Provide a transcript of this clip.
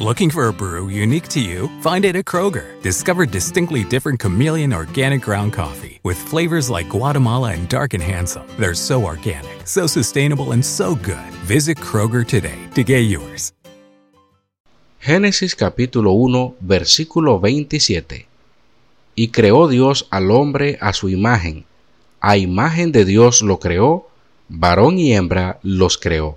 Looking for a brew unique to you? Find it at Kroger. Discover distinctly different chameleon organic ground coffee with flavors like Guatemala and Dark and Handsome. They're so organic, so sustainable, and so good. Visit Kroger today to get yours. Génesis capítulo 1, versículo 27. Y creó Dios al hombre a su imagen. A imagen de Dios lo creó, varón y hembra los creó.